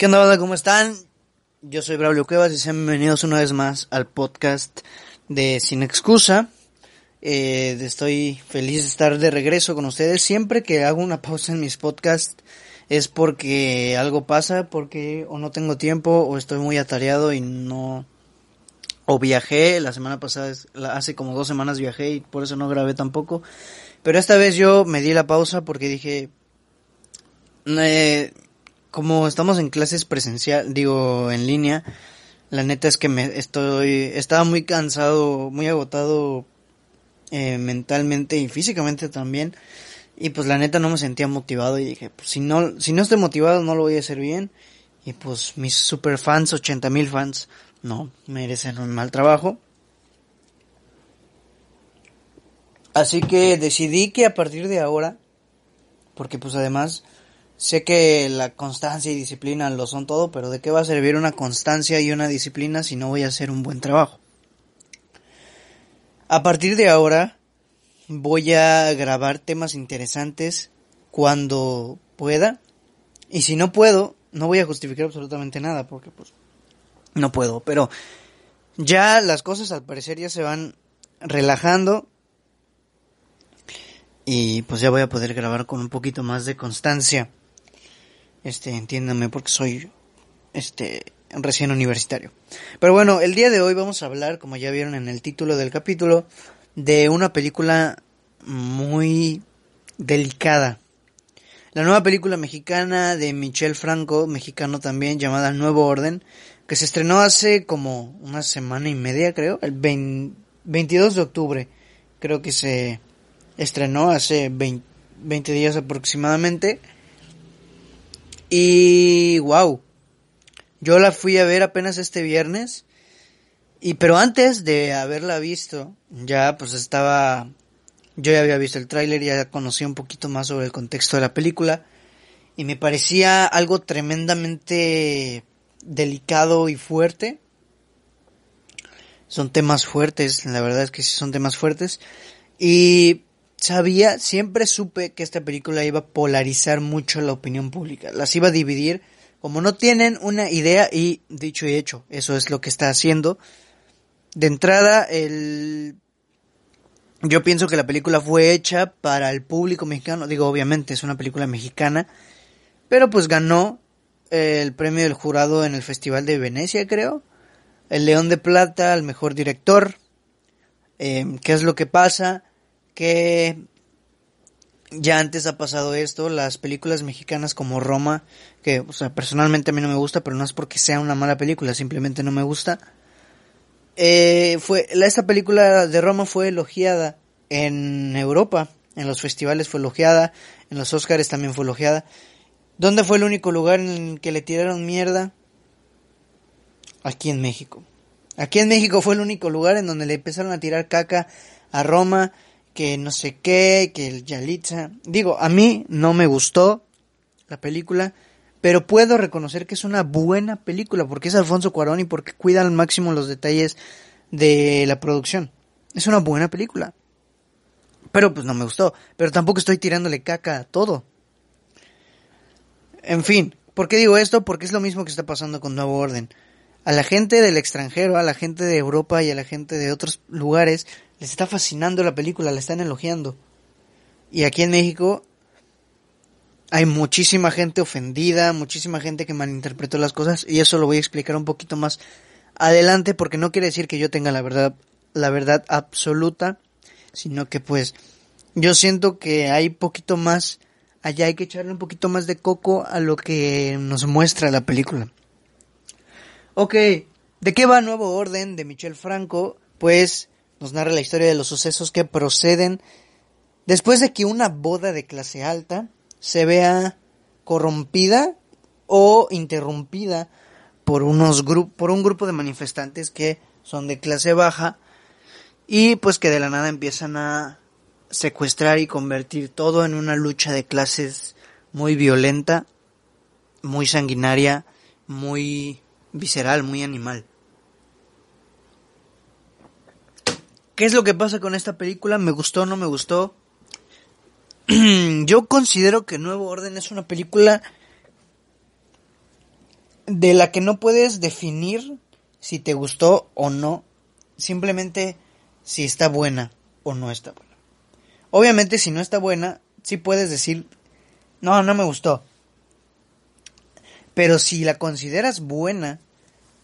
¿Qué onda? ¿Cómo están? Yo soy Braulio Cuevas y sean bienvenidos una vez más al podcast de Sin Excusa. Eh, estoy feliz de estar de regreso con ustedes. Siempre que hago una pausa en mis podcasts es porque algo pasa, porque o no tengo tiempo o estoy muy atareado y no... O viajé, la semana pasada, hace como dos semanas viajé y por eso no grabé tampoco. Pero esta vez yo me di la pausa porque dije... Eh, como estamos en clases presencial, digo, en línea, la neta es que me estoy, estaba muy cansado, muy agotado eh, mentalmente y físicamente también. Y pues la neta no me sentía motivado y dije, pues si no, si no estoy motivado no lo voy a hacer bien. Y pues mis super fans, 80 mil fans, no merecen un mal trabajo. Así que decidí que a partir de ahora, porque pues además Sé que la constancia y disciplina lo son todo, pero ¿de qué va a servir una constancia y una disciplina si no voy a hacer un buen trabajo? A partir de ahora voy a grabar temas interesantes cuando pueda y si no puedo no voy a justificar absolutamente nada porque pues no puedo, pero ya las cosas al parecer ya se van relajando y pues ya voy a poder grabar con un poquito más de constancia. Este, entiéndame porque soy este recién universitario. Pero bueno, el día de hoy vamos a hablar, como ya vieron en el título del capítulo, de una película muy delicada. La nueva película mexicana de Michel Franco, mexicano también, llamada Nuevo Orden, que se estrenó hace como una semana y media, creo, el 22 de octubre, creo que se estrenó hace 20 días aproximadamente. Y wow, yo la fui a ver apenas este viernes. Y pero antes de haberla visto, ya pues estaba yo ya había visto el tráiler, ya conocía un poquito más sobre el contexto de la película y me parecía algo tremendamente delicado y fuerte. Son temas fuertes, la verdad es que sí son temas fuertes y sabía, siempre supe que esta película iba a polarizar mucho la opinión pública, las iba a dividir, como no tienen una idea y dicho y hecho, eso es lo que está haciendo. De entrada, el yo pienso que la película fue hecha para el público mexicano, digo, obviamente es una película mexicana, pero pues ganó el premio del jurado en el Festival de Venecia, creo. El León de Plata, el mejor director. Eh, ¿Qué es lo que pasa? Que ya antes ha pasado esto, las películas mexicanas como Roma, que o sea, personalmente a mí no me gusta, pero no es porque sea una mala película, simplemente no me gusta. Eh, fue, esta película de Roma fue elogiada en Europa, en los festivales fue elogiada, en los Oscars también fue elogiada. ¿Dónde fue el único lugar en el que le tiraron mierda? Aquí en México. Aquí en México fue el único lugar en donde le empezaron a tirar caca a Roma que no sé qué, que el Yalitza. Digo, a mí no me gustó la película, pero puedo reconocer que es una buena película porque es Alfonso Cuarón y porque cuida al máximo los detalles de la producción. Es una buena película. Pero pues no me gustó. Pero tampoco estoy tirándole caca a todo. En fin, ¿por qué digo esto? Porque es lo mismo que está pasando con Nuevo Orden. A la gente del extranjero, a la gente de Europa y a la gente de otros lugares les está fascinando la película, la están elogiando. Y aquí en México hay muchísima gente ofendida, muchísima gente que malinterpretó las cosas y eso lo voy a explicar un poquito más adelante porque no quiere decir que yo tenga la verdad la verdad absoluta, sino que pues yo siento que hay poquito más, allá hay que echarle un poquito más de coco a lo que nos muestra la película. Ok, ¿de qué va Nuevo Orden de Michel Franco? Pues nos narra la historia de los sucesos que proceden después de que una boda de clase alta se vea corrompida o interrumpida por unos por un grupo de manifestantes que son de clase baja y pues que de la nada empiezan a secuestrar y convertir todo en una lucha de clases muy violenta, muy sanguinaria, muy visceral, muy animal. ¿Qué es lo que pasa con esta película? ¿Me gustó o no me gustó? Yo considero que Nuevo Orden es una película de la que no puedes definir si te gustó o no, simplemente si está buena o no está buena. Obviamente si no está buena, sí puedes decir, no, no me gustó. Pero si la consideras buena,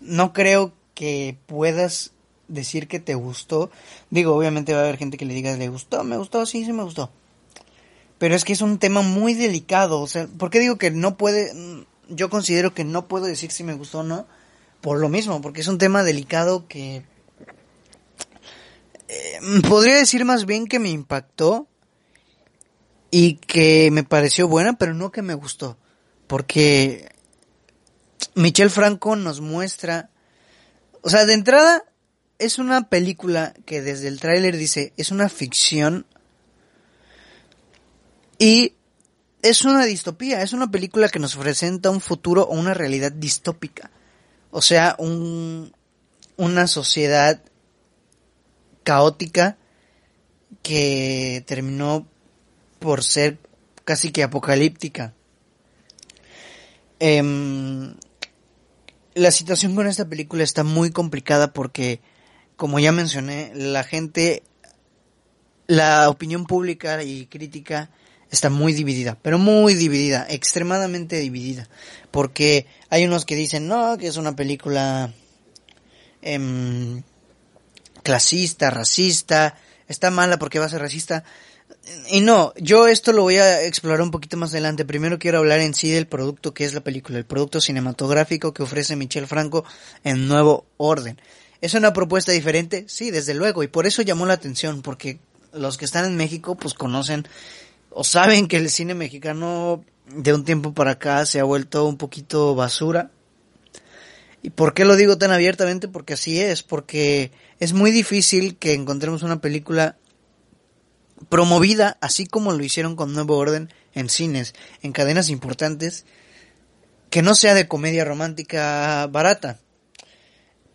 no creo que puedas decir que te gustó. Digo, obviamente va a haber gente que le diga, le gustó, me gustó, sí, sí me gustó. Pero es que es un tema muy delicado. O sea, ¿por qué digo que no puede? Yo considero que no puedo decir si me gustó o no. Por lo mismo, porque es un tema delicado que... Eh, podría decir más bien que me impactó y que me pareció buena, pero no que me gustó. Porque Michel Franco nos muestra... O sea, de entrada es una película que desde el tráiler dice es una ficción y es una distopía, es una película que nos presenta un futuro o una realidad distópica. O sea, un, una sociedad caótica que terminó por ser casi que apocalíptica. Em, la situación con esta película está muy complicada porque, como ya mencioné, la gente, la opinión pública y crítica está muy dividida, pero muy dividida, extremadamente dividida, porque hay unos que dicen, no, que es una película em, clasista, racista, está mala porque va a ser racista. Y no, yo esto lo voy a explorar un poquito más adelante. Primero quiero hablar en sí del producto que es la película, el producto cinematográfico que ofrece Michel Franco en Nuevo Orden. ¿Es una propuesta diferente? Sí, desde luego, y por eso llamó la atención, porque los que están en México pues conocen o saben que el cine mexicano de un tiempo para acá se ha vuelto un poquito basura. ¿Y por qué lo digo tan abiertamente? Porque así es, porque es muy difícil que encontremos una película promovida, así como lo hicieron con Nuevo Orden en cines, en cadenas importantes, que no sea de comedia romántica barata.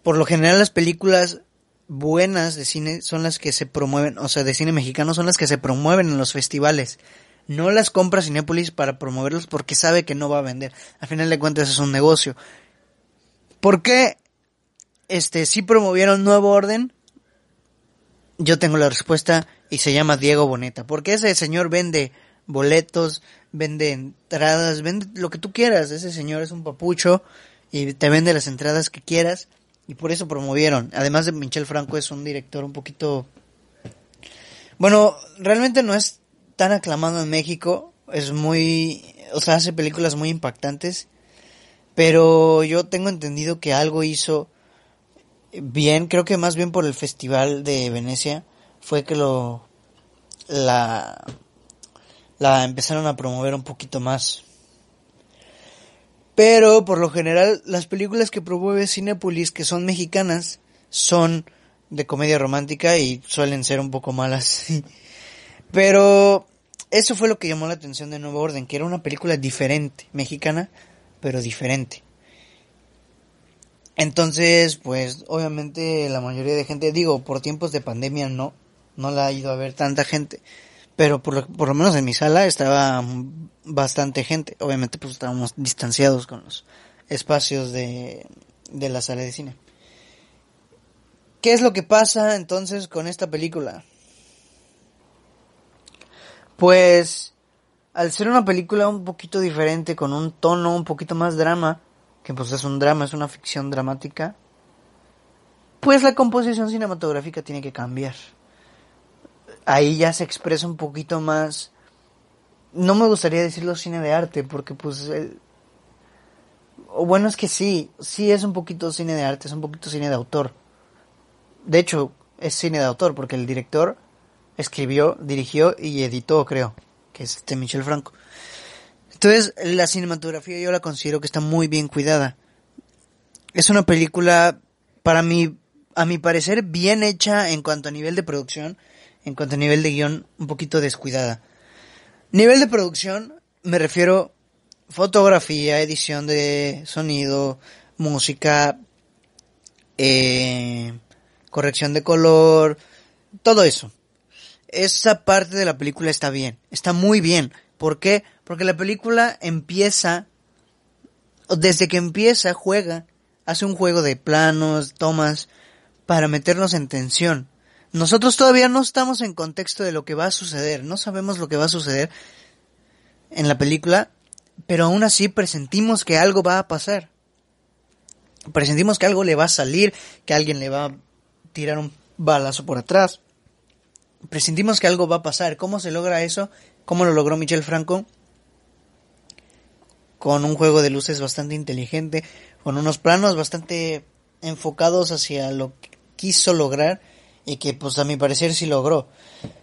Por lo general las películas buenas de cine son las que se promueven, o sea, de cine mexicano son las que se promueven en los festivales. No las compra Cinépolis para promoverlos porque sabe que no va a vender. Al final de cuentas es un negocio. ¿Por qué este sí promovieron Nuevo Orden? Yo tengo la respuesta y se llama Diego Boneta. Porque ese señor vende boletos, vende entradas, vende lo que tú quieras. Ese señor es un papucho y te vende las entradas que quieras y por eso promovieron. Además de Michel Franco es un director un poquito... Bueno, realmente no es tan aclamado en México, es muy... O sea, hace películas muy impactantes, pero yo tengo entendido que algo hizo bien, creo que más bien por el Festival de Venecia, fue que lo... la... la empezaron a promover un poquito más. Pero por lo general las películas que promueve Cinepolis que son mexicanas son de comedia romántica y suelen ser un poco malas. pero eso fue lo que llamó la atención de Nuevo Orden, que era una película diferente, mexicana, pero diferente. Entonces, pues obviamente la mayoría de gente, digo, por tiempos de pandemia no, no la ha ido a ver tanta gente pero por lo, por lo menos en mi sala estaba bastante gente. Obviamente pues estábamos distanciados con los espacios de, de la sala de cine. ¿Qué es lo que pasa entonces con esta película? Pues al ser una película un poquito diferente, con un tono un poquito más drama, que pues es un drama, es una ficción dramática, pues la composición cinematográfica tiene que cambiar. Ahí ya se expresa un poquito más. No me gustaría decirlo cine de arte, porque pues. o bueno, es que sí, sí es un poquito cine de arte, es un poquito cine de autor. De hecho, es cine de autor, porque el director escribió, dirigió y editó, creo, que es este Michel Franco. Entonces, la cinematografía yo la considero que está muy bien cuidada. Es una película, para mí, a mi parecer, bien hecha en cuanto a nivel de producción, en cuanto a nivel de guion, un poquito descuidada. Nivel de producción, me refiero fotografía, edición de sonido, música, eh, corrección de color, todo eso. Esa parte de la película está bien, está muy bien. ¿Por qué? Porque la película empieza, desde que empieza, juega, hace un juego de planos, tomas, para meternos en tensión. Nosotros todavía no estamos en contexto de lo que va a suceder, no sabemos lo que va a suceder en la película, pero aún así presentimos que algo va a pasar. Presentimos que algo le va a salir, que alguien le va a tirar un balazo por atrás. Presentimos que algo va a pasar. ¿Cómo se logra eso? ¿Cómo lo logró Michel Franco? Con un juego de luces bastante inteligente, con unos planos bastante enfocados hacia lo que quiso lograr y que pues a mi parecer sí logró.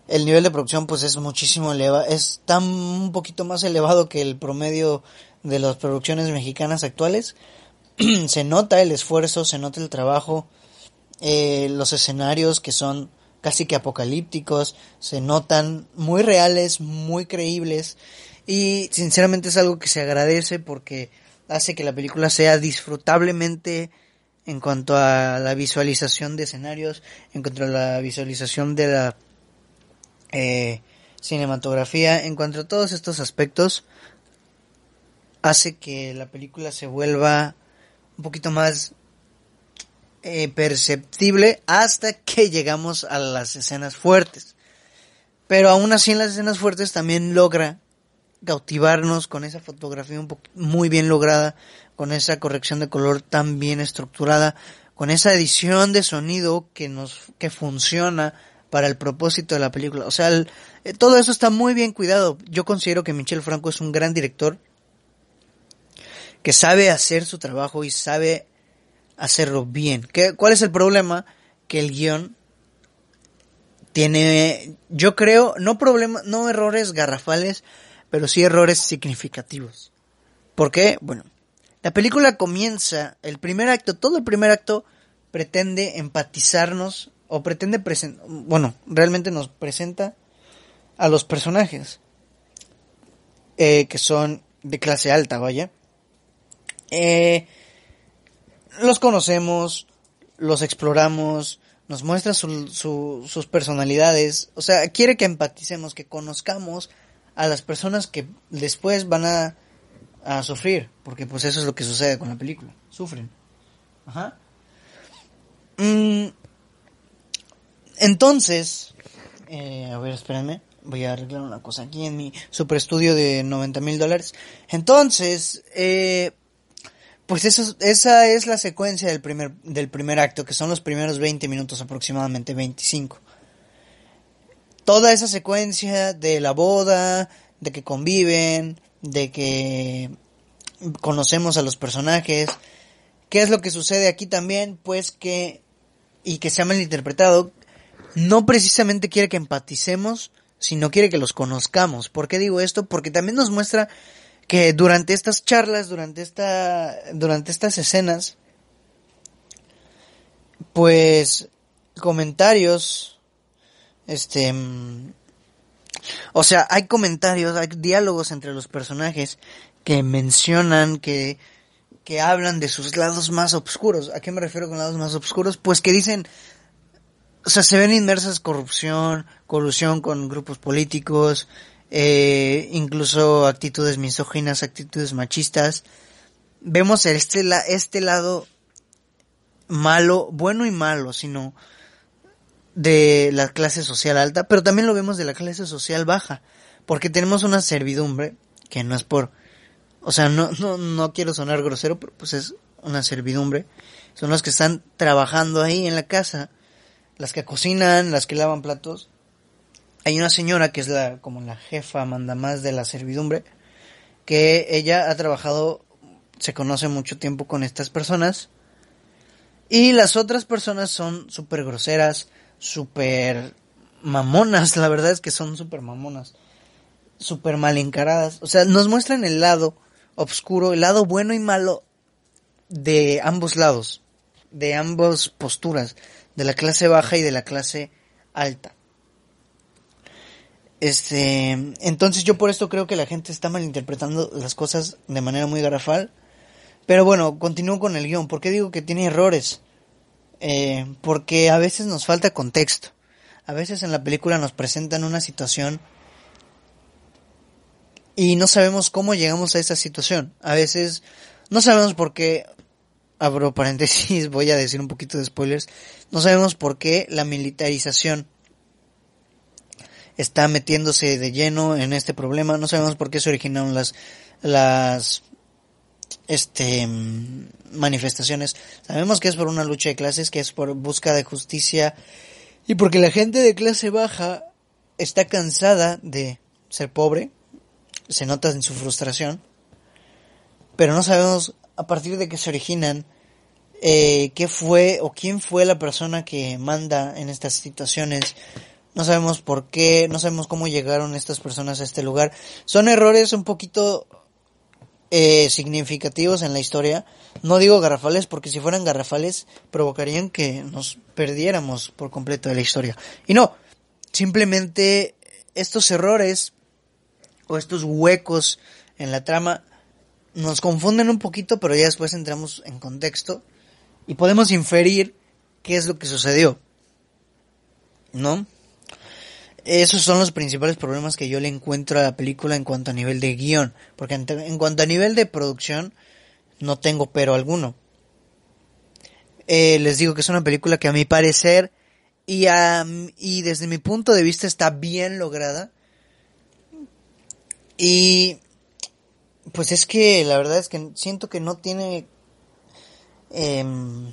El nivel de producción pues es muchísimo elevado, es tan un poquito más elevado que el promedio de las producciones mexicanas actuales. se nota el esfuerzo, se nota el trabajo, eh, los escenarios que son casi que apocalípticos, se notan muy reales, muy creíbles y sinceramente es algo que se agradece porque hace que la película sea disfrutablemente en cuanto a la visualización de escenarios, en cuanto a la visualización de la eh, cinematografía, en cuanto a todos estos aspectos, hace que la película se vuelva un poquito más eh, perceptible hasta que llegamos a las escenas fuertes. Pero aún así en las escenas fuertes también logra cautivarnos con esa fotografía muy bien lograda, con esa corrección de color tan bien estructurada, con esa edición de sonido que nos que funciona para el propósito de la película. O sea, eh, todo eso está muy bien cuidado. Yo considero que Michel Franco es un gran director que sabe hacer su trabajo y sabe hacerlo bien. ¿Qué, ¿Cuál es el problema? Que el guion tiene, yo creo, no problemas, no errores garrafales, pero sí errores significativos. ¿Por qué? Bueno, la película comienza, el primer acto, todo el primer acto pretende empatizarnos o pretende presentar, bueno, realmente nos presenta a los personajes eh, que son de clase alta, vaya. Eh, los conocemos, los exploramos, nos muestra sus personalidades, o sea, quiere que empaticemos, que conozcamos a las personas que después van a, a sufrir, porque pues eso es lo que sucede con la película, sufren. Ajá. Mm, entonces, eh, a ver, espérenme, voy a arreglar una cosa aquí en mi super estudio de 90 mil dólares. Entonces, eh, pues eso, esa es la secuencia del primer, del primer acto, que son los primeros 20 minutos aproximadamente, 25. Toda esa secuencia de la boda, de que conviven, de que conocemos a los personajes. ¿Qué es lo que sucede aquí también? Pues que, y que se ha malinterpretado, no precisamente quiere que empaticemos, sino quiere que los conozcamos. ¿Por qué digo esto? Porque también nos muestra que durante estas charlas, durante esta, durante estas escenas, pues comentarios, este, o sea, hay comentarios, hay diálogos entre los personajes que mencionan, que, que hablan de sus lados más oscuros. ¿A qué me refiero con lados más oscuros? Pues que dicen, o sea, se ven inmersas corrupción, colusión con grupos políticos, eh, incluso actitudes misóginas, actitudes machistas. Vemos este, este lado malo, bueno y malo, sino de la clase social alta, pero también lo vemos de la clase social baja, porque tenemos una servidumbre, que no es por, o sea, no, no, no quiero sonar grosero, pero pues es una servidumbre, son las que están trabajando ahí en la casa, las que cocinan, las que lavan platos. Hay una señora que es la como la jefa manda más de la servidumbre, que ella ha trabajado, se conoce mucho tiempo con estas personas. Y las otras personas son súper groseras, súper mamonas, la verdad es que son súper mamonas, súper mal encaradas. O sea, nos muestran el lado oscuro, el lado bueno y malo de ambos lados, de ambas posturas, de la clase baja y de la clase alta. Este, entonces yo por esto creo que la gente está malinterpretando las cosas de manera muy garrafal. Pero bueno, continúo con el guion. ¿Por qué digo que tiene errores? Eh, porque a veces nos falta contexto. A veces en la película nos presentan una situación y no sabemos cómo llegamos a esa situación. A veces no sabemos por qué, abro paréntesis, voy a decir un poquito de spoilers, no sabemos por qué la militarización está metiéndose de lleno en este problema, no sabemos por qué se originaron las, las este manifestaciones. Sabemos que es por una lucha de clases, que es por busca de justicia y porque la gente de clase baja está cansada de ser pobre, se nota en su frustración, pero no sabemos a partir de qué se originan, eh, qué fue o quién fue la persona que manda en estas situaciones. No sabemos por qué, no sabemos cómo llegaron estas personas a este lugar. Son errores un poquito eh, significativos en la historia. No digo garrafales porque si fueran garrafales provocarían que nos perdiéramos por completo de la historia. Y no, simplemente estos errores o estos huecos en la trama nos confunden un poquito, pero ya después entramos en contexto y podemos inferir qué es lo que sucedió. ¿No? Esos son los principales problemas que yo le encuentro a la película en cuanto a nivel de guion, porque en, cuanto a nivel de producción no tengo pero alguno. Eh, les digo que es una película que a mi parecer y, y desde mi punto de vista está bien lograda y pues es que la verdad es que siento que no tiene em,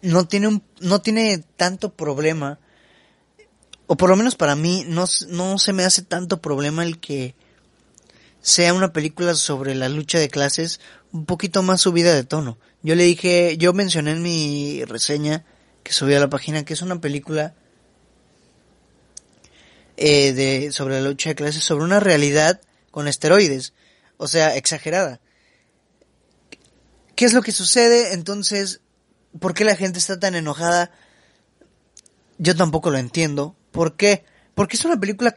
no tiene un, no tiene tanto problema o por lo menos para mí no, no se me hace tanto problema el que sea una película sobre la lucha de clases un poquito más subida de tono. Yo le dije, yo mencioné en mi reseña que subí a la página que es una película eh, de sobre la lucha de clases, sobre una realidad con esteroides, o sea, exagerada. ¿Qué es lo que sucede? Entonces, ¿por qué la gente está tan enojada? Yo tampoco lo entiendo. ¿Por qué? Porque es una película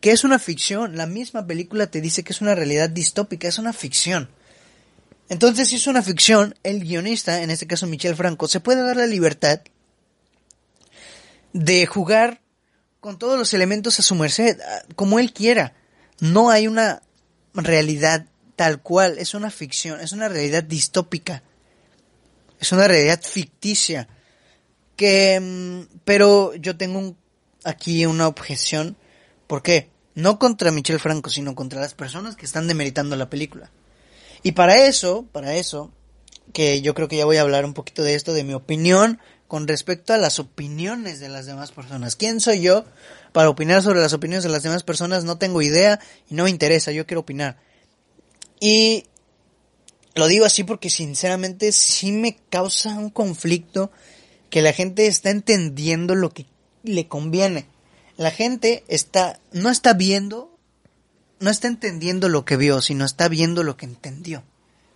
que es una ficción. La misma película te dice que es una realidad distópica, es una ficción. Entonces, si es una ficción, el guionista, en este caso Michel Franco, se puede dar la libertad de jugar con todos los elementos a su merced, como él quiera no hay una realidad tal cual, es una ficción, es una realidad distópica, es una realidad ficticia, que, mm, pero yo tengo aquí una objeción, ¿por qué? No contra Michel Franco, sino contra las personas que están demeritando la película. Y para eso, para eso, que yo creo que ya voy a hablar un poquito de esto, de mi opinión con respecto a las opiniones de las demás personas. ¿Quién soy yo para opinar sobre las opiniones de las demás personas? No tengo idea y no me interesa, yo quiero opinar. Y lo digo así porque sinceramente sí me causa un conflicto que la gente está entendiendo lo que le conviene. La gente está no está viendo no está entendiendo lo que vio, sino está viendo lo que entendió.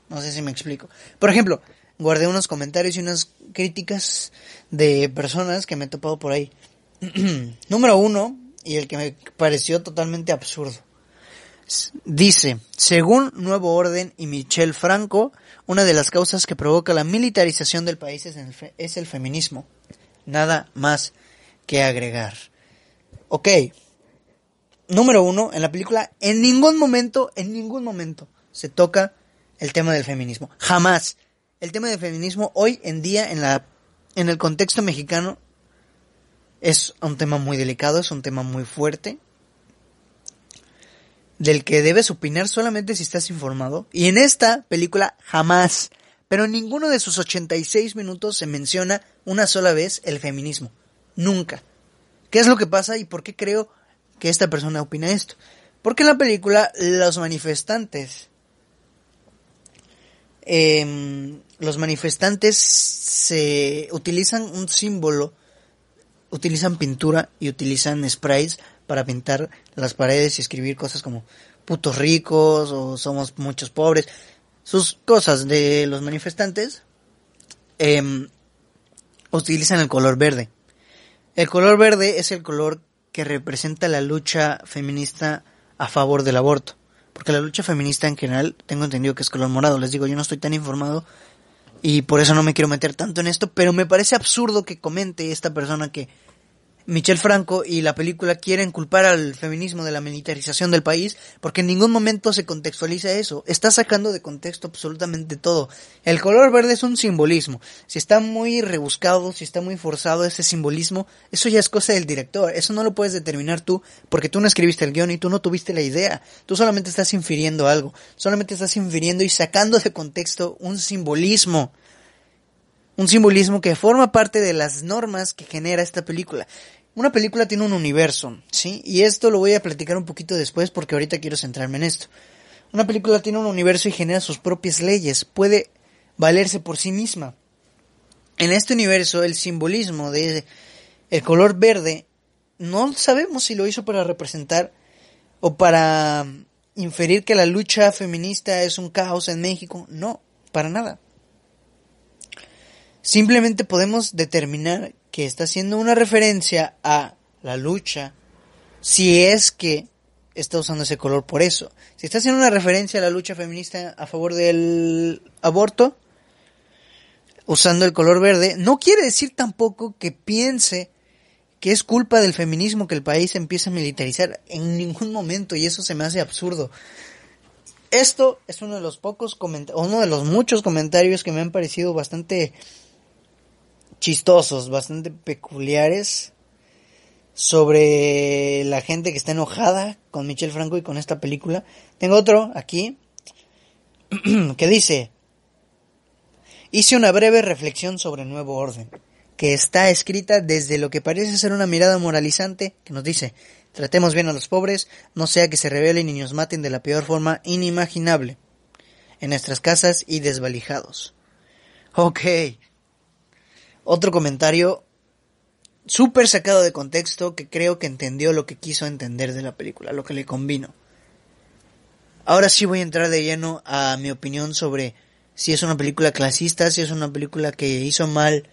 No sé si me explico. Por ejemplo, guardé unos comentarios y unas críticas de personas que me he topado por ahí. Número uno, y el que me pareció totalmente absurdo. Dice, según Nuevo Orden y Michel Franco, una de las causas que provoca la militarización del país es el, es el feminismo. Nada más que agregar. Ok. Número uno, en la película en ningún momento, en ningún momento se toca el tema del feminismo. Jamás el tema del feminismo hoy en día en la en el contexto mexicano es un tema muy delicado, es un tema muy fuerte del que debes opinar solamente si estás informado y en esta película jamás pero en ninguno de sus 86 minutos se menciona una sola vez el feminismo. Nunca. ¿Qué es lo que pasa y por qué creo que esta persona opina esto? Porque en la película los manifestantes, em, los manifestantes se utilizan un símbolo, utilizan pintura y utilizan sprays para pintar las paredes y escribir cosas como putos ricos o somos muchos pobres sus cosas de los manifestantes em, utilizan el color verde. El color verde es el color que representa la lucha feminista a favor del aborto. Porque la lucha feminista en general tengo entendido que es color morado. Les digo, yo no estoy tan informado y por eso no me quiero meter tanto en esto, pero me parece absurdo que comente esta persona que Michel Franco y la película quieren culpar al feminismo de la militarización del país porque en ningún momento se contextualiza eso. Está sacando de contexto absolutamente todo. El color verde es un simbolismo. Si está muy rebuscado, si está muy forzado ese simbolismo, eso ya es cosa del director. Eso no lo puedes determinar tú porque tú no escribiste el guion y tú no tuviste la idea. Tú solamente estás infiriendo algo. Solamente estás infiriendo y sacando de contexto un simbolismo un simbolismo que forma parte de las normas que genera esta película. Una película tiene un universo, ¿sí? Y esto lo voy a platicar un poquito después porque ahorita quiero centrarme en esto. Una película tiene un universo y genera sus propias leyes, puede valerse por sí misma. En este universo el simbolismo de el color verde no sabemos si lo hizo para representar o para inferir que la lucha feminista es un caos en México, no, para nada. Simplemente podemos determinar que está haciendo una referencia a la lucha si es que está usando ese color por eso. Si está haciendo una referencia a la lucha feminista a favor del aborto, usando el color verde, no quiere decir tampoco que piense que es culpa del feminismo que el país empieza a militarizar en ningún momento y eso se me hace absurdo. Esto es uno de los pocos comentarios, uno de los muchos comentarios que me han parecido bastante chistosos, bastante peculiares sobre la gente que está enojada con Michel Franco y con esta película. Tengo otro aquí que dice, hice una breve reflexión sobre el nuevo orden, que está escrita desde lo que parece ser una mirada moralizante que nos dice, tratemos bien a los pobres, no sea que se rebelen y nos maten de la peor forma inimaginable, en nuestras casas y desvalijados. Ok, otro comentario súper sacado de contexto que creo que entendió lo que quiso entender de la película, lo que le convino. Ahora sí voy a entrar de lleno a mi opinión sobre si es una película clasista, si es una película que hizo mal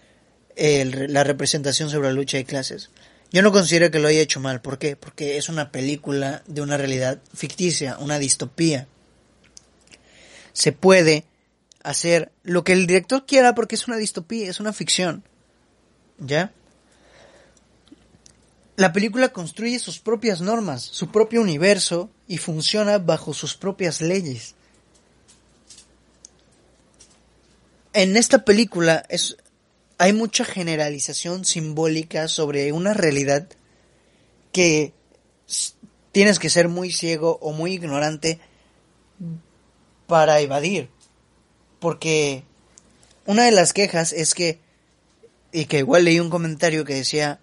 la representación sobre la lucha de clases. Yo no considero que lo haya hecho mal. ¿Por qué? Porque es una película de una realidad ficticia, una distopía. Se puede hacer lo que el director quiera porque es una distopía, es una ficción. ¿Ya? La película construye sus propias normas, su propio universo y funciona bajo sus propias leyes. En esta película es, hay mucha generalización simbólica sobre una realidad que tienes que ser muy ciego o muy ignorante para evadir. Porque una de las quejas es que, y que igual leí un comentario que decía,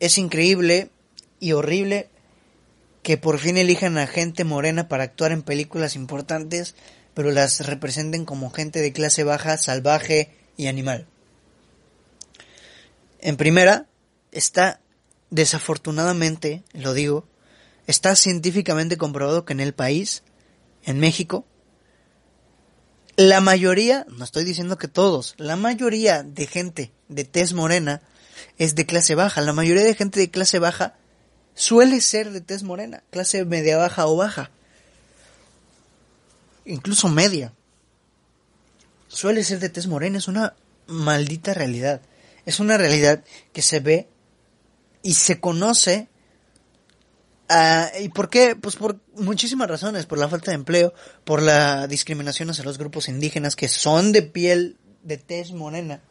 es increíble y horrible que por fin elijan a gente morena para actuar en películas importantes, pero las representen como gente de clase baja, salvaje y animal. En primera, está desafortunadamente, lo digo, está científicamente comprobado que en el país, en México, la mayoría, no estoy diciendo que todos, la mayoría de gente de tez morena es de clase baja. La mayoría de gente de clase baja suele ser de tez morena, clase media baja o baja. Incluso media. Suele ser de tez morena, es una maldita realidad. Es una realidad que se ve y se conoce Ah, ¿Y por qué? Pues por muchísimas razones, por la falta de empleo, por la discriminación hacia los grupos indígenas que son de piel de tez morena.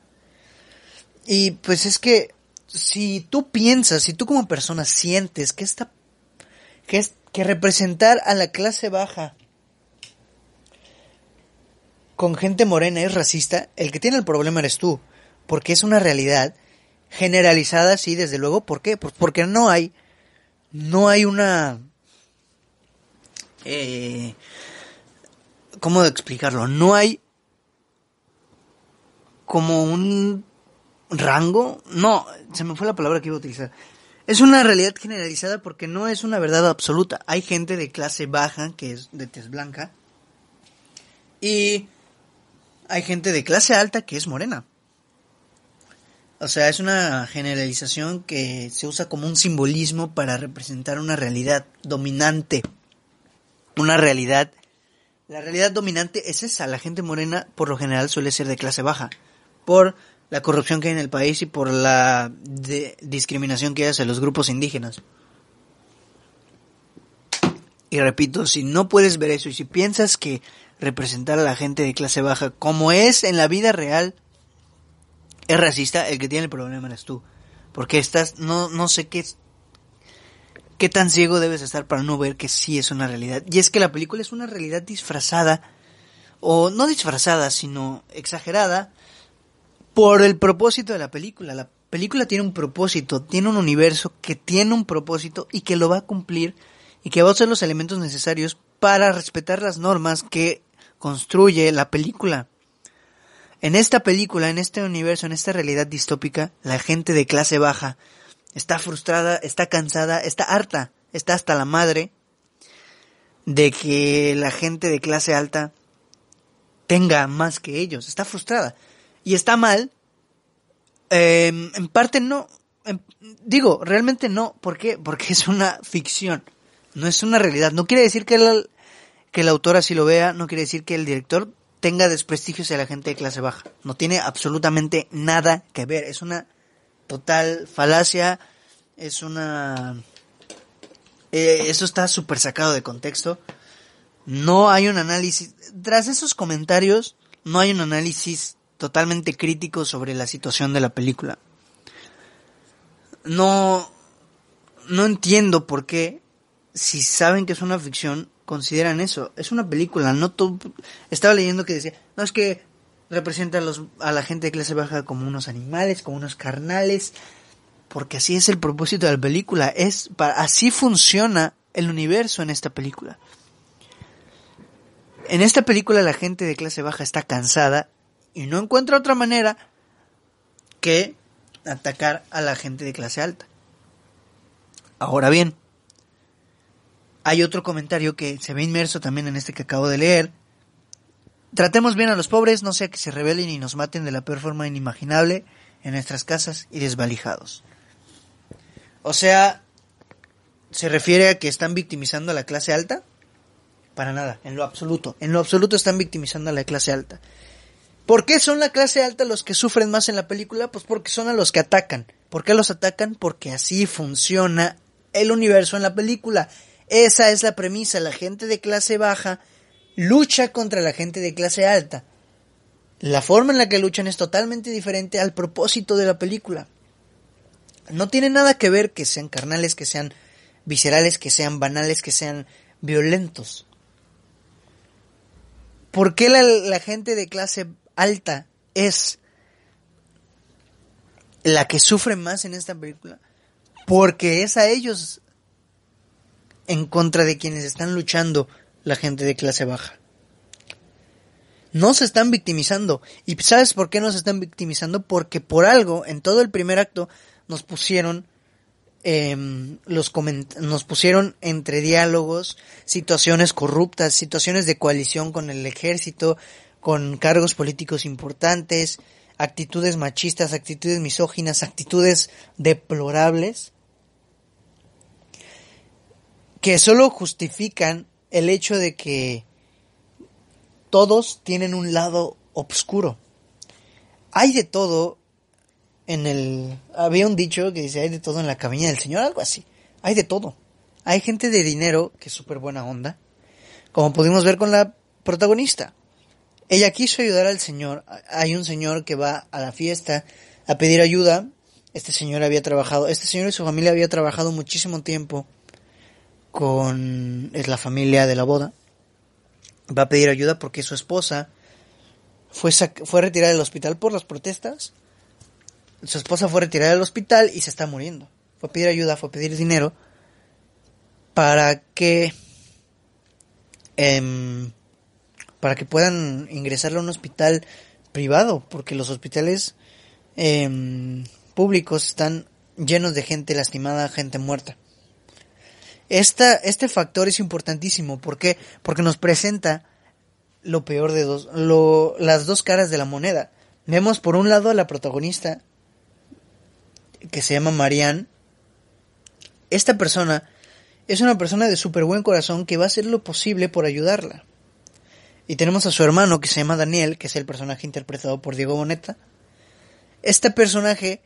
Y pues es que si tú piensas, si tú como persona sientes que esta que es que representar a la clase baja con gente morena es racista, el que tiene el problema eres tú, porque es una realidad generalizada, sí, desde luego. ¿Por qué? Pues porque no hay, no hay una, eh, ¿cómo explicarlo? No hay como un rango, no, se me fue la palabra que iba a utilizar. Es una realidad generalizada porque no es una verdad absoluta. Hay gente de clase baja que es de tez blanca y hay gente de clase alta que es morena. O sea, es una generalización que se usa como un simbolismo para representar una realidad dominante. Una realidad. La realidad dominante es esa. La gente morena por lo general suele ser de clase baja. Por la corrupción que hay en el país y por la discriminación que hay hacia los grupos indígenas. Y repito, si no puedes ver eso y si piensas que representar a la gente de clase baja como es en la vida real es racista, el que tiene el problema eres tú. Porque estás, no, no sé qué, qué tan ciego debes estar para no ver que sí es una realidad. Y es que la película es una realidad disfrazada, o no disfrazada, sino exagerada, por el propósito de la película. La película tiene un propósito, tiene un universo que tiene un propósito y que lo va a cumplir y que va a usar los elementos necesarios para respetar las normas que construye la película. En esta película, en este universo, en esta realidad distópica, la gente de clase baja está frustrada, está cansada, está harta, está hasta la madre de que la gente de clase alta tenga más que ellos. Está frustrada. Y está mal. Em, en parte no. Em, digo, realmente no. ¿Por qué? Porque es una ficción. No es una realidad. No quiere decir que el, que el autor así lo vea. No quiere decir que el director tenga desprestigio hacia la gente de clase baja. No tiene absolutamente nada que ver. Es una total falacia. Es una... Eh, eso está súper sacado de contexto. No hay un análisis... Tras esos comentarios, no hay un análisis totalmente crítico sobre la situación de la película. No... No entiendo por qué, si saben que es una ficción, consideran eso. Es una película, no todo... Estaba leyendo que decía, no es que representa a, los, a la gente de clase baja como unos animales, como unos carnales, porque así es el propósito de la película, es para, así funciona el universo en esta película. En esta película la gente de clase baja está cansada y no encuentra otra manera que atacar a la gente de clase alta. Ahora bien, hay otro comentario que se ve inmerso también en este que acabo de leer. Tratemos bien a los pobres, no sea que se rebelen y nos maten de la peor forma inimaginable en nuestras casas y desvalijados. O sea, ¿se refiere a que están victimizando a la clase alta? Para nada, en lo absoluto. En lo absoluto están victimizando a la clase alta. ¿Por qué son la clase alta los que sufren más en la película? Pues porque son a los que atacan. ¿Por qué los atacan? Porque así funciona el universo en la película. Esa es la premisa. La gente de clase baja lucha contra la gente de clase alta. La forma en la que luchan es totalmente diferente al propósito de la película. No tiene nada que ver que sean carnales, que sean viscerales, que sean banales, que sean violentos. ¿Por qué la, la gente de clase alta es la que sufre más en esta película? Porque es a ellos en contra de quienes están luchando la gente de clase baja. No se están victimizando. ¿Y sabes por qué no se están victimizando? Porque por algo, en todo el primer acto, nos pusieron em, los nos pusieron entre diálogos situaciones corruptas, situaciones de coalición con el ejército, con cargos políticos importantes, actitudes machistas, actitudes misóginas, actitudes deplorables que solo justifican el hecho de que todos tienen un lado oscuro. Hay de todo en el... Había un dicho que dice, hay de todo en la cabina del Señor, algo así. Hay de todo. Hay gente de dinero que es súper buena onda, como pudimos ver con la protagonista. Ella quiso ayudar al Señor. Hay un señor que va a la fiesta a pedir ayuda. Este señor había trabajado, este señor y su familia había trabajado muchísimo tiempo con es la familia de la boda. Va a pedir ayuda porque su esposa fue, fue retirada del hospital por las protestas. Su esposa fue retirada del hospital y se está muriendo. Fue a pedir ayuda, fue a pedir dinero para que em, para que puedan ingresarle a un hospital privado, porque los hospitales em, públicos están llenos de gente lastimada, gente muerta. Esta, este factor es importantísimo, ¿por qué? Porque nos presenta lo peor de dos, lo, las dos caras de la moneda. Vemos por un lado a la protagonista, que se llama Marianne. Esta persona es una persona de súper buen corazón que va a hacer lo posible por ayudarla. Y tenemos a su hermano que se llama Daniel, que es el personaje interpretado por Diego Boneta. Este personaje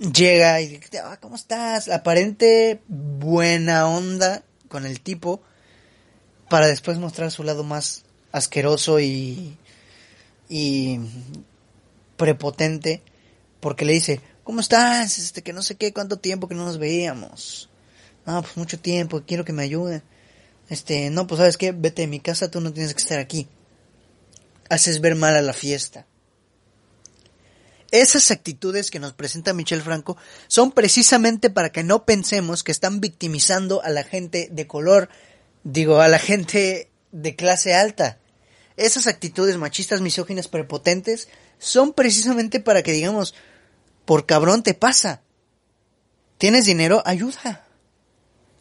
llega y dice, ah, ¿cómo estás? Aparente buena onda con el tipo para después mostrar su lado más asqueroso y, y prepotente porque le dice, ¿cómo estás? Este, que no sé qué, cuánto tiempo que no nos veíamos. No, pues mucho tiempo, quiero que me ayude. Este, no, pues sabes qué, vete de mi casa, tú no tienes que estar aquí. Haces ver mal a la fiesta. Esas actitudes que nos presenta Michel Franco son precisamente para que no pensemos que están victimizando a la gente de color, digo, a la gente de clase alta. Esas actitudes machistas, misóginas, prepotentes, son precisamente para que digamos, por cabrón te pasa. ¿Tienes dinero? Ayuda.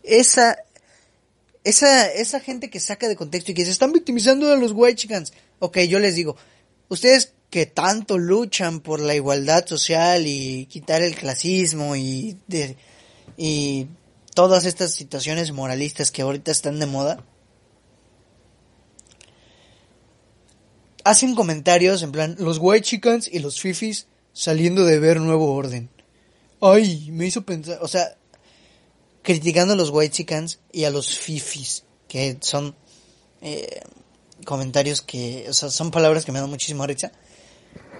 Esa, esa, esa gente que saca de contexto y que se están victimizando a los white chickens. Ok, yo les digo, ustedes que tanto luchan por la igualdad social y quitar el clasismo y, y todas estas situaciones moralistas que ahorita están de moda, hacen comentarios en plan, los white chickens y los fifis saliendo de ver nuevo orden. Ay, me hizo pensar, o sea, criticando a los white chickens y a los fifis, que son eh, comentarios que, o sea, son palabras que me dan muchísima risa.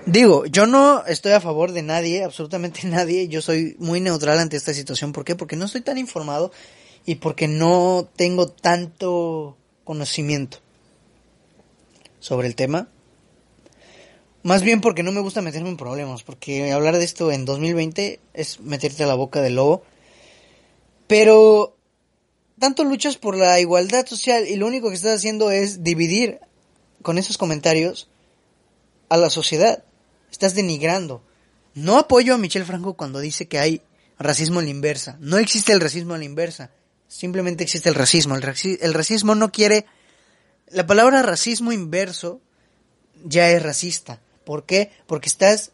Digo, yo no estoy a favor de nadie, absolutamente nadie. Yo soy muy neutral ante esta situación. ¿Por qué? Porque no estoy tan informado y porque no tengo tanto conocimiento sobre el tema. Más bien porque no me gusta meterme en problemas, porque hablar de esto en 2020 es meterte a la boca del lobo. Pero tanto luchas por la igualdad social y lo único que estás haciendo es dividir con esos comentarios a la sociedad estás denigrando. No apoyo a Michel Franco cuando dice que hay racismo a la inversa. No existe el racismo a la inversa. Simplemente existe el racismo. El, racismo no quiere... La palabra racismo inverso ya es racista. ¿Por qué? Porque estás...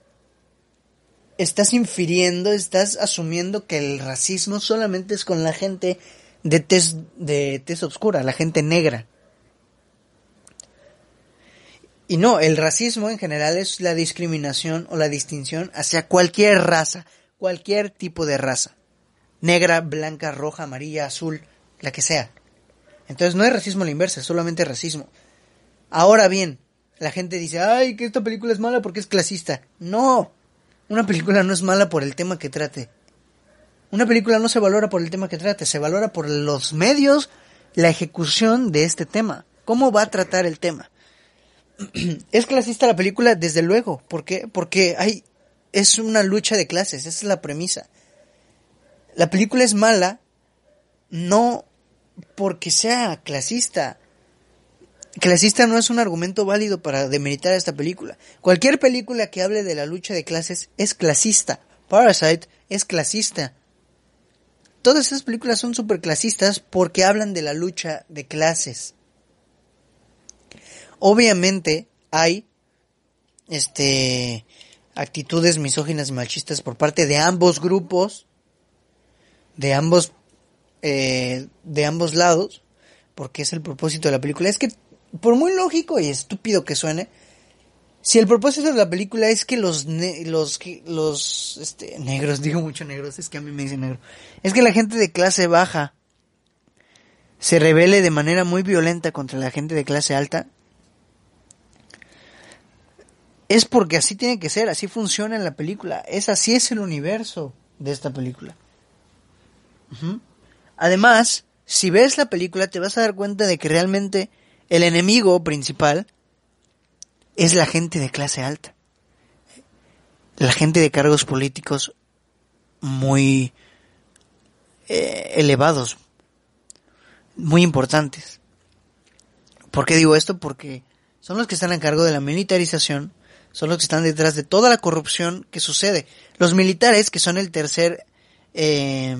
Estás infiriendo, estás asumiendo que el racismo solamente es con la gente de tez, de tez oscura, la gente negra. Y no, el racismo en general es la discriminación o la distinción hacia cualquier raza, cualquier tipo de raza. Negra, blanca, roja, amarilla, azul, la que sea. Entonces no es racismo a la inversa, es solamente racismo. Ahora bien, la gente dice, ay, que esta película es mala porque es clasista. No, una película no es mala por el tema que trate. Una película no se valora por el tema que trate, se valora por los medios, la ejecución de este tema. ¿Cómo va a tratar el tema? Es clasista la película, desde luego. ¿Por qué? Porque hay, es una lucha de clases, esa es la premisa. La película es mala, no porque sea clasista. Clasista no es un argumento válido para demeritar esta película. Cualquier película que hable de la lucha de clases es clasista. Parasite es clasista. Todas esas películas son super clasistas porque hablan de la lucha de clases. Obviamente hay este actitudes misóginas y machistas por parte de ambos grupos, de ambos eh, de ambos lados, porque es el propósito de la película. Es que por muy lógico y estúpido que suene, si el propósito de la película es que los los los este, negros, digo mucho negros, es que a mí me dicen negro, es que la gente de clase baja se revele de manera muy violenta contra la gente de clase alta, es porque así tiene que ser, así funciona en la película, es así es el universo de esta película. Además, si ves la película te vas a dar cuenta de que realmente el enemigo principal es la gente de clase alta. La gente de cargos políticos muy eh, elevados, muy importantes. ¿Por qué digo esto? Porque son los que están a cargo de la militarización, son los que están detrás de toda la corrupción que sucede. Los militares, que son el tercer eh,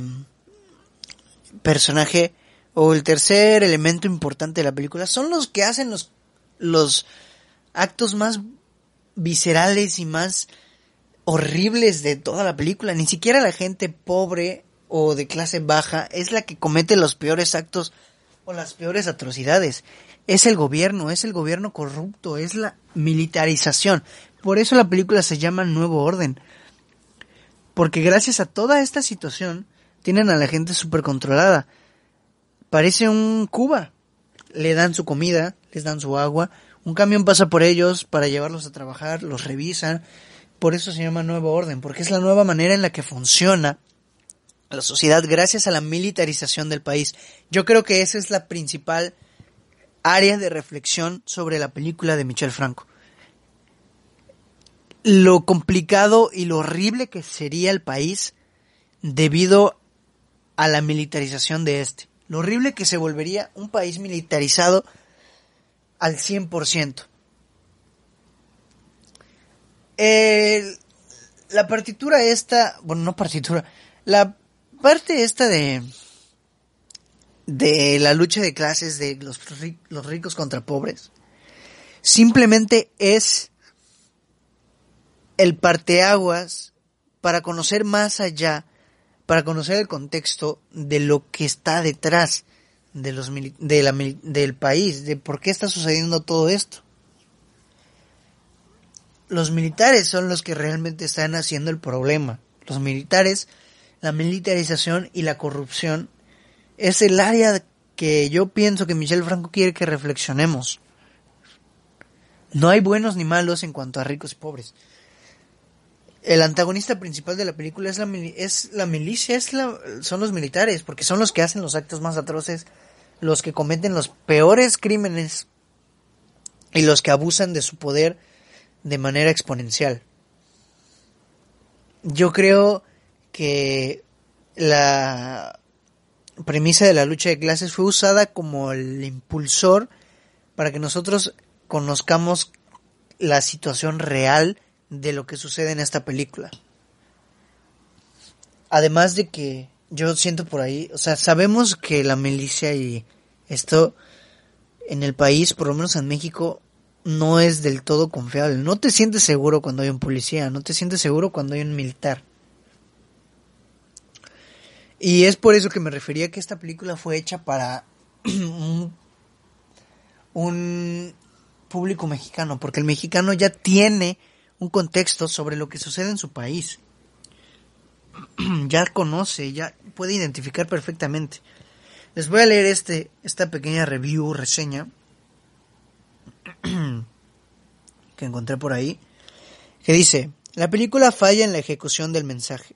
personaje o el tercer elemento importante de la película, son los que hacen los, los actos más viscerales y más horribles de toda la película. Ni siquiera la gente pobre o de clase baja es la que comete los peores actos o las peores atrocidades. Es el gobierno, es el gobierno corrupto, es la militarización. Por eso la película se llama Nuevo Orden. Porque gracias a toda esta situación tienen a la gente súper controlada. Parece un Cuba. Le dan su comida, les dan su agua, un camión pasa por ellos para llevarlos a trabajar, los revisan. Por eso se llama Nuevo Orden, porque es la nueva manera en la que funciona la sociedad gracias a la militarización del país. Yo creo que esa es la principal área de reflexión sobre la película de Michel Franco. Lo complicado y lo horrible que sería el país debido a la militarización de este. Lo horrible que se volvería un país militarizado al 100%. El, la partitura esta, bueno, no partitura, la parte esta de de la lucha de clases de los, los ricos contra pobres simplemente es el parteaguas para conocer más allá, para conocer el contexto de lo que está detrás de los de la, del país, de por qué está sucediendo todo esto. Los militares son los que realmente están haciendo el problema. Los militares la militarización y la corrupción es el área que yo pienso que Michel Franco quiere que reflexionemos. No hay buenos ni malos en cuanto a ricos y pobres. El antagonista principal de la película es la, es la milicia, es la, son los militares, porque son los que hacen los actos más atroces, los que cometen los peores crímenes y los que abusan de su poder de manera exponencial. Yo creo que la premisa de la lucha de clases fue usada como el impulsor para que nosotros conozcamos la situación real de lo que sucede en esta película. Además de que yo siento por ahí, o sea, sabemos que la milicia y esto en el país, por lo menos en México, no es del todo confiable. No te sientes seguro cuando hay un policía, no te sientes seguro cuando hay un militar. Y es por eso que me refería que esta película fue hecha para un, público mexicano, porque el mexicano ya tiene un contexto sobre lo que sucede en su país. ya conoce, ya puede identificar perfectamente. Les voy a leer este, esta pequeña review, reseña, que encontré por ahí, que dice, la película falla en la ejecución del mensaje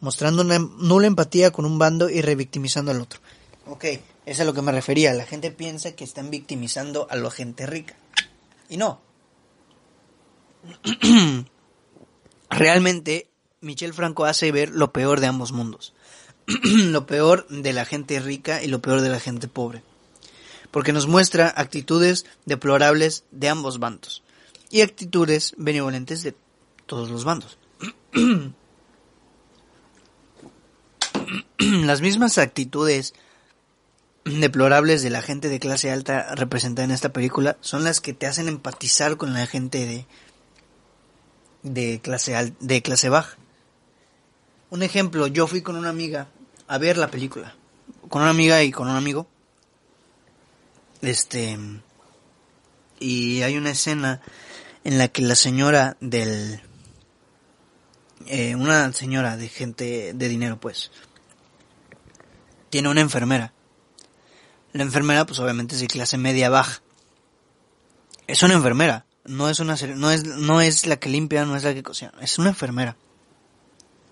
mostrando una nula empatía con un bando y revictimizando al otro. Ok, eso es a lo que me refería. La gente piensa que están victimizando a la gente rica. Y no. Realmente, Michel Franco hace ver lo peor de ambos mundos. lo peor de la gente rica y lo peor de la gente pobre. Porque nos muestra actitudes deplorables de ambos bandos. Y actitudes benevolentes de todos los bandos. las mismas actitudes deplorables de la gente de clase alta representada en esta película son las que te hacen empatizar con la gente de de clase de clase baja. Un ejemplo, yo fui con una amiga a ver la película, con una amiga y con un amigo. Este y hay una escena en la que la señora del eh, una señora de gente de dinero pues tiene una enfermera. La enfermera, pues obviamente es de clase media baja. Es una enfermera, no es una no es no es la que limpia, no es la que cocina, es una enfermera.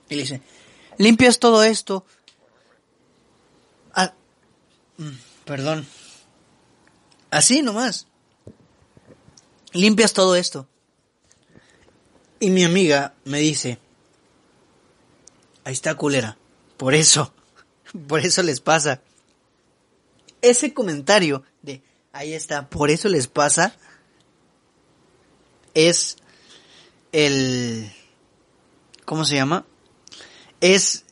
Y le dice, "Limpias todo esto." Ah, mm, perdón. Así nomás. limpias todo esto. Y mi amiga me dice, ahí está culera, por eso, por eso les pasa. Ese comentario de, ahí está, por eso les pasa, es el, ¿cómo se llama? Es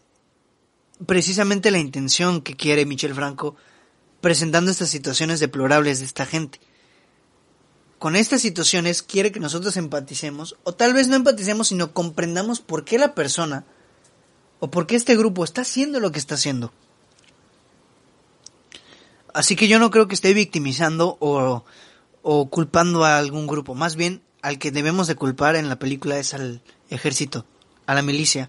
precisamente la intención que quiere Michel Franco presentando estas situaciones deplorables de esta gente. Con estas situaciones quiere que nosotros empaticemos, o tal vez no empaticemos, sino comprendamos por qué la persona o por qué este grupo está haciendo lo que está haciendo. Así que yo no creo que esté victimizando o, o culpando a algún grupo, más bien al que debemos de culpar en la película es al ejército, a la milicia,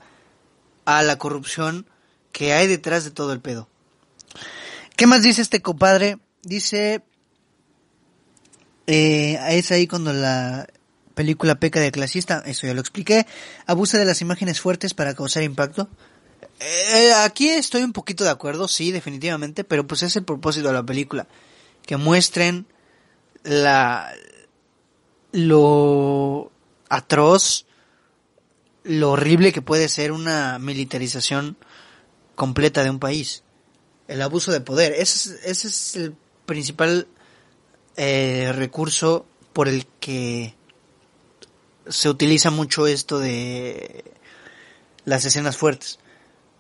a la corrupción que hay detrás de todo el pedo. ¿Qué más dice este compadre? Dice, eh, es ahí cuando la película peca de clasista, eso ya lo expliqué, abusa de las imágenes fuertes para causar impacto. Eh, aquí estoy un poquito de acuerdo, sí, definitivamente, pero pues es el propósito de la película, que muestren la lo atroz, lo horrible que puede ser una militarización completa de un país. El abuso de poder. Ese es, ese es el principal eh, recurso por el que se utiliza mucho esto de las escenas fuertes.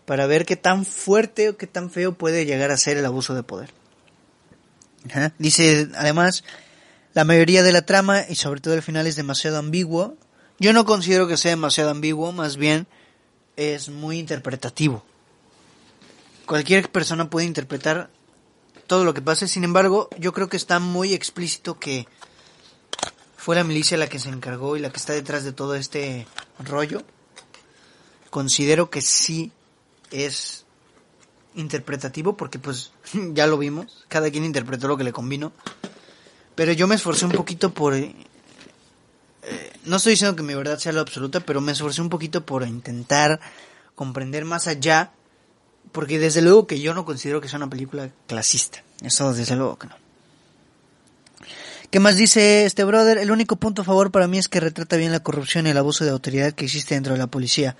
Para ver qué tan fuerte o qué tan feo puede llegar a ser el abuso de poder. Dice, además, la mayoría de la trama y sobre todo el final es demasiado ambiguo. Yo no considero que sea demasiado ambiguo, más bien es muy interpretativo cualquier persona puede interpretar todo lo que pase. Sin embargo, yo creo que está muy explícito que fue la milicia la que se encargó y la que está detrás de todo este rollo. Considero que sí es interpretativo porque pues ya lo vimos, cada quien interpretó lo que le convino. Pero yo me esforcé un poquito por... Eh, no estoy diciendo que mi verdad sea la absoluta, pero me esforcé un poquito por intentar comprender más allá porque desde luego que yo no considero que sea una película clasista. Eso desde luego que no. ¿Qué más dice este brother? El único punto a favor para mí es que retrata bien la corrupción y el abuso de autoridad que existe dentro de la policía.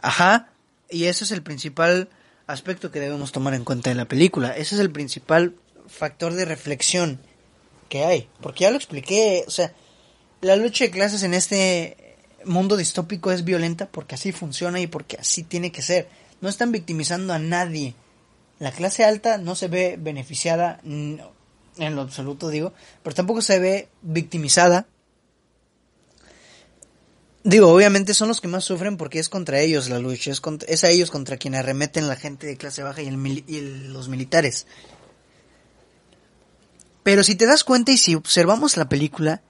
Ajá, y ese es el principal aspecto que debemos tomar en cuenta en la película. Ese es el principal factor de reflexión que hay. Porque ya lo expliqué, o sea, la lucha de clases en este mundo distópico es violenta porque así funciona y porque así tiene que ser no están victimizando a nadie. La clase alta no se ve beneficiada en lo absoluto, digo, pero tampoco se ve victimizada. Digo, obviamente son los que más sufren porque es contra ellos la lucha, es, es a ellos contra quienes arremeten la gente de clase baja y, el, y los militares. Pero si te das cuenta y si observamos la película,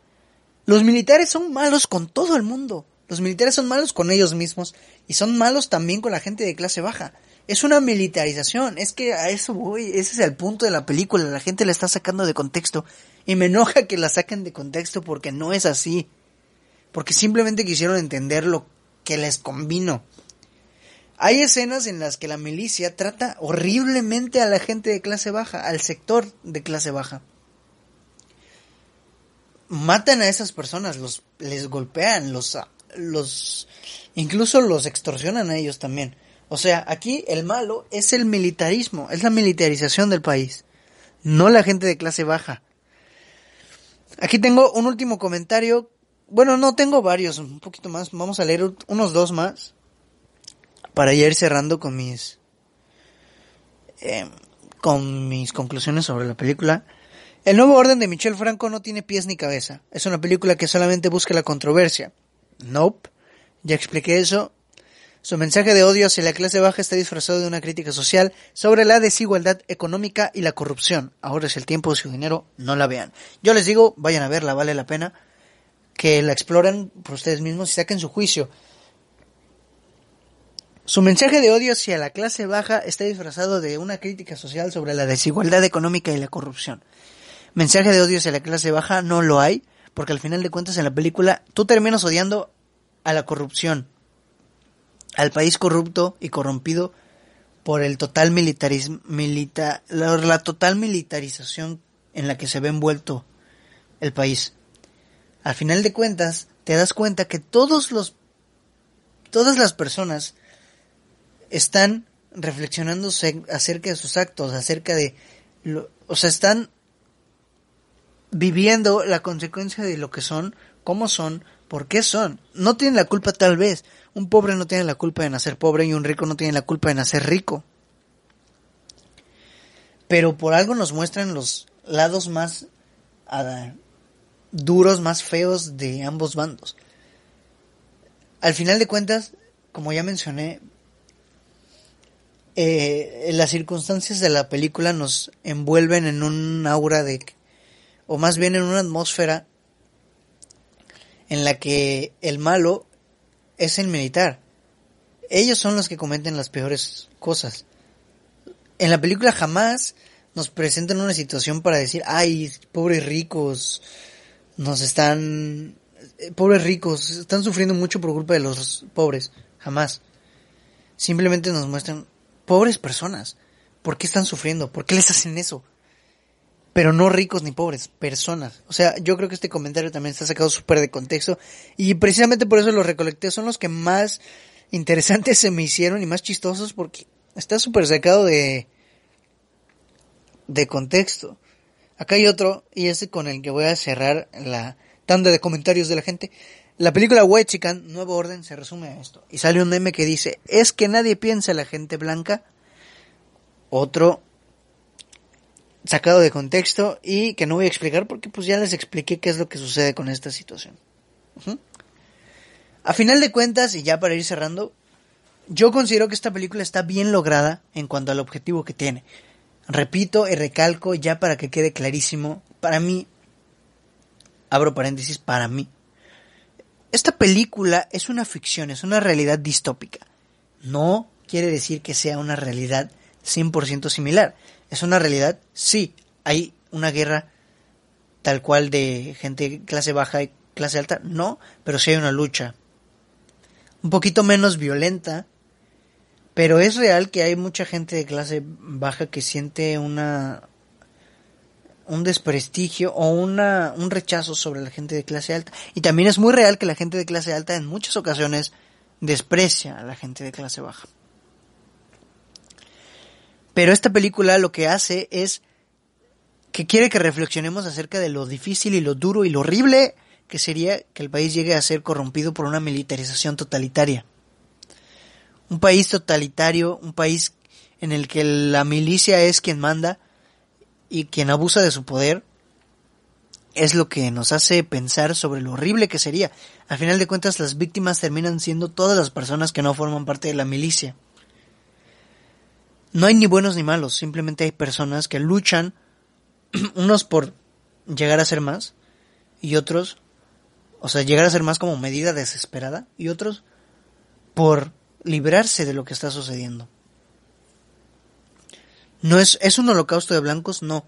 los militares son malos con todo el mundo. Los militares son malos con ellos mismos y son malos también con la gente de clase baja. Es una militarización, es que a eso voy, ese es el punto de la película, la gente la está sacando de contexto y me enoja que la saquen de contexto porque no es así, porque simplemente quisieron entender lo que les convino. Hay escenas en las que la milicia trata horriblemente a la gente de clase baja, al sector de clase baja. Matan a esas personas, los les golpean, los los incluso los extorsionan a ellos también. O sea, aquí el malo es el militarismo, es la militarización del país, no la gente de clase baja. Aquí tengo un último comentario. Bueno, no tengo varios, un poquito más. Vamos a leer unos dos más para ir cerrando con mis eh, con mis conclusiones sobre la película. El nuevo orden de Michel Franco no tiene pies ni cabeza. Es una película que solamente busca la controversia. Nope. Ya expliqué eso. Su mensaje de odio hacia la clase baja está disfrazado de una crítica social sobre la desigualdad económica y la corrupción. Ahora es el tiempo de su dinero, no la vean. Yo les digo, vayan a verla, vale la pena. Que la exploren por ustedes mismos y saquen su juicio. Su mensaje de odio hacia la clase baja está disfrazado de una crítica social sobre la desigualdad económica y la corrupción. Mensaje de odio hacia la clase baja no lo hay porque al final de cuentas en la película tú terminas odiando a la corrupción, al país corrupto y corrompido por el total militarismo, la, total militarización en la que se ve envuelto el país. al final de cuentas te das cuenta que todos los todas las personas están reflexionando acerca de sus actos, acerca de lo, o sea, están viviendo la consecuencia de lo que son, cómo son, por qué son. No tienen la culpa tal vez. Un pobre no tiene la culpa de nacer pobre y un rico no tiene la culpa de nacer rico. Pero por algo nos muestran los lados más uh, duros, más feos de ambos bandos. Al final de cuentas, como ya mencioné, eh, las circunstancias de la película nos envuelven en un aura de, o más bien en una atmósfera en la que el malo es el militar. Ellos son los que cometen las peores cosas. En la película jamás nos presentan una situación para decir, ay, pobres ricos, nos están, eh, pobres ricos, están sufriendo mucho por culpa de los pobres. Jamás. Simplemente nos muestran, pobres personas, ¿por qué están sufriendo? ¿Por qué les hacen eso? Pero no ricos ni pobres, personas. O sea, yo creo que este comentario también está sacado súper de contexto y precisamente por eso los recolecté, son los que más interesantes se me hicieron y más chistosos porque está súper sacado de, de contexto. Acá hay otro y ese con el que voy a cerrar la tanda de comentarios de la gente. La película White Chicken, Nuevo Orden, se resume a esto. Y sale un meme que dice, es que nadie piensa en la gente blanca. Otro sacado de contexto y que no voy a explicar porque pues ya les expliqué qué es lo que sucede con esta situación. A final de cuentas, y ya para ir cerrando, yo considero que esta película está bien lograda en cuanto al objetivo que tiene. Repito y recalco ya para que quede clarísimo, para mí, abro paréntesis, para mí, esta película es una ficción, es una realidad distópica. No quiere decir que sea una realidad 100% similar. ¿Es una realidad? Sí, hay una guerra tal cual de gente clase baja y clase alta, no, pero sí hay una lucha. Un poquito menos violenta, pero es real que hay mucha gente de clase baja que siente una un desprestigio o una, un rechazo sobre la gente de clase alta. Y también es muy real que la gente de clase alta en muchas ocasiones desprecia a la gente de clase baja. Pero esta película lo que hace es que quiere que reflexionemos acerca de lo difícil y lo duro y lo horrible que sería que el país llegue a ser corrompido por una militarización totalitaria. Un país totalitario, un país en el que la milicia es quien manda y quien abusa de su poder, es lo que nos hace pensar sobre lo horrible que sería. Al final de cuentas, las víctimas terminan siendo todas las personas que no forman parte de la milicia. No hay ni buenos ni malos, simplemente hay personas que luchan, unos por llegar a ser más y otros, o sea, llegar a ser más como medida desesperada y otros por librarse de lo que está sucediendo. No es, es un holocausto de blancos, no.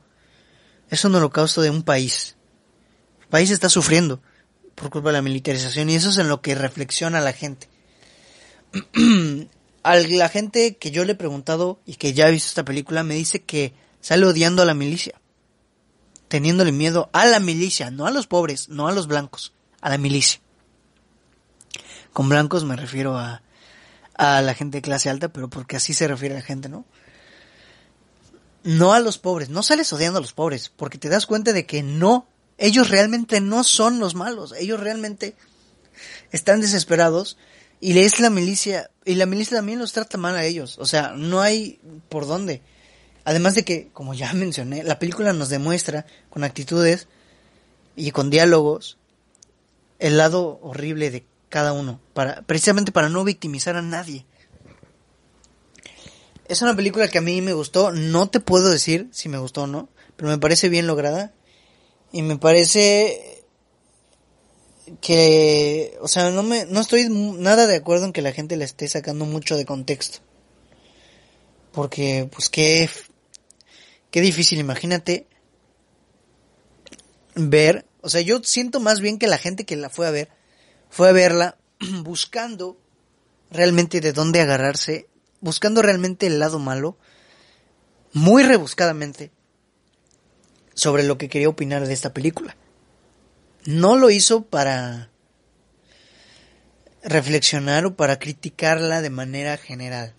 Es un holocausto de un país. El país está sufriendo por culpa de la militarización y eso es en lo que reflexiona la gente. a la gente que yo le he preguntado y que ya ha visto esta película me dice que sale odiando a la milicia. Teniéndole miedo a la milicia, no a los pobres, no a los blancos, a la milicia. Con blancos me refiero a, a la gente de clase alta, pero porque así se refiere a la gente, ¿no? No a los pobres, no sales odiando a los pobres, porque te das cuenta de que no, ellos realmente no son los malos, ellos realmente están desesperados y es la milicia, y la milicia también los trata mal a ellos. O sea, no hay por dónde. Además de que, como ya mencioné, la película nos demuestra con actitudes y con diálogos el lado horrible de cada uno, para, precisamente para no victimizar a nadie. Es una película que a mí me gustó, no te puedo decir si me gustó o no, pero me parece bien lograda y me parece que, o sea, no me, no estoy nada de acuerdo en que la gente le esté sacando mucho de contexto. Porque, pues, qué, qué difícil, imagínate ver, o sea, yo siento más bien que la gente que la fue a ver, fue a verla buscando realmente de dónde agarrarse, buscando realmente el lado malo, muy rebuscadamente, sobre lo que quería opinar de esta película. No lo hizo para reflexionar o para criticarla de manera general,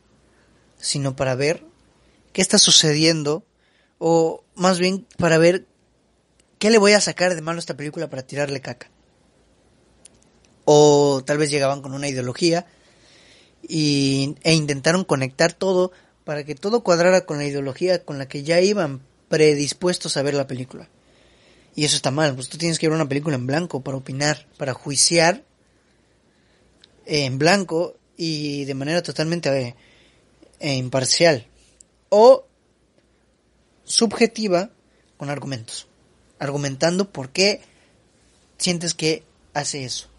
sino para ver qué está sucediendo o más bien para ver qué le voy a sacar de malo a esta película para tirarle caca. O tal vez llegaban con una ideología y, e intentaron conectar todo para que todo cuadrara con la ideología con la que ya iban predispuestos a ver la película. Y eso está mal, pues tú tienes que ver una película en blanco para opinar, para juiciar en blanco y de manera totalmente eh, eh, imparcial. O subjetiva con argumentos. Argumentando por qué sientes que hace eso.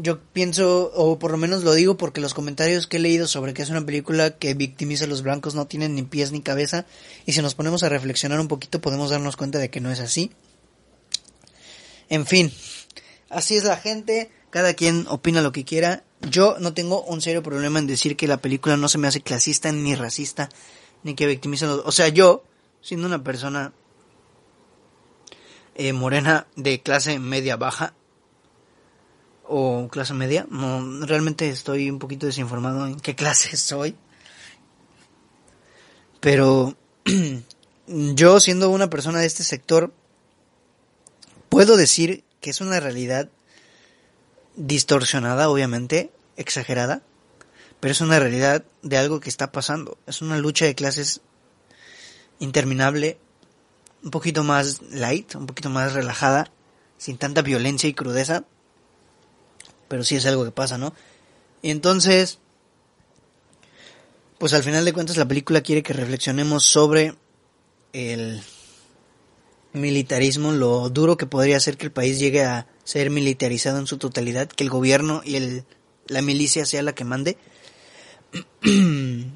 Yo pienso, o por lo menos lo digo porque los comentarios que he leído sobre que es una película que victimiza a los blancos no tienen ni pies ni cabeza. Y si nos ponemos a reflexionar un poquito podemos darnos cuenta de que no es así. En fin, así es la gente, cada quien opina lo que quiera. Yo no tengo un serio problema en decir que la película no se me hace clasista ni racista, ni que victimiza a los... O sea, yo, siendo una persona eh, morena de clase media baja, o clase media. No, realmente estoy un poquito desinformado en qué clase soy. Pero yo siendo una persona de este sector, puedo decir que es una realidad distorsionada, obviamente, exagerada, pero es una realidad de algo que está pasando. Es una lucha de clases interminable, un poquito más light, un poquito más relajada, sin tanta violencia y crudeza, pero sí es algo que pasa, ¿no? Y entonces, pues al final de cuentas la película quiere que reflexionemos sobre el militarismo, lo duro que podría ser que el país llegue a ser militarizado en su totalidad, que el gobierno y el, la milicia sea la que mande.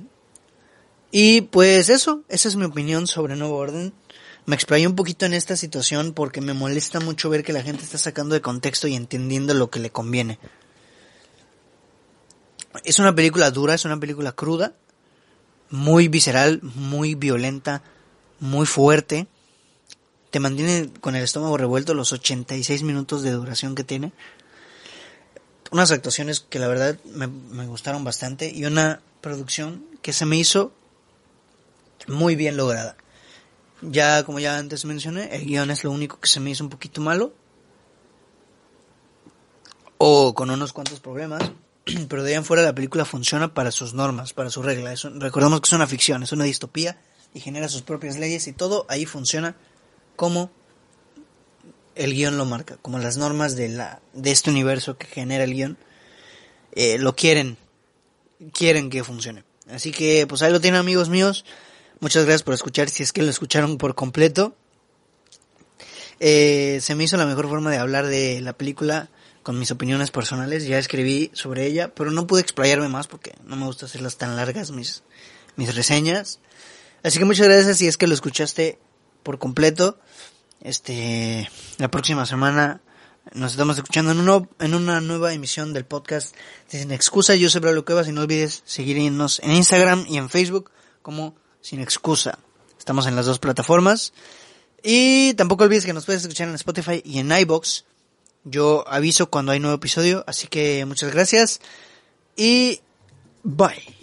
y pues eso, esa es mi opinión sobre Nuevo Orden. Me explayé un poquito en esta situación porque me molesta mucho ver que la gente está sacando de contexto y entendiendo lo que le conviene. Es una película dura, es una película cruda, muy visceral, muy violenta, muy fuerte. Te mantiene con el estómago revuelto los 86 minutos de duración que tiene. Unas actuaciones que la verdad me, me gustaron bastante y una producción que se me hizo muy bien lograda. Ya, como ya antes mencioné, el guion es lo único que se me hizo un poquito malo. O con unos cuantos problemas. Pero de ahí en fuera la película funciona para sus normas, para sus reglas. recordemos que es una ficción, es una distopía y genera sus propias leyes y todo ahí funciona como el guion lo marca, como las normas de, la, de este universo que genera el guion eh, lo quieren, quieren que funcione. Así que pues ahí lo tienen amigos míos. Muchas gracias por escuchar, si es que lo escucharon por completo. Eh, se me hizo la mejor forma de hablar de la película con mis opiniones personales. Ya escribí sobre ella, pero no pude explayarme más porque no me gusta hacerlas tan largas mis, mis reseñas. Así que muchas gracias si es que lo escuchaste por completo. Este, la próxima semana nos estamos escuchando en, uno, en una nueva emisión del podcast Sin Excusa. Yo soy Braulio Cuevas y no olvides seguirnos en Instagram y en Facebook como sin excusa. Estamos en las dos plataformas. Y tampoco olvides que nos puedes escuchar en Spotify y en iBox. Yo aviso cuando hay nuevo episodio, así que muchas gracias y bye.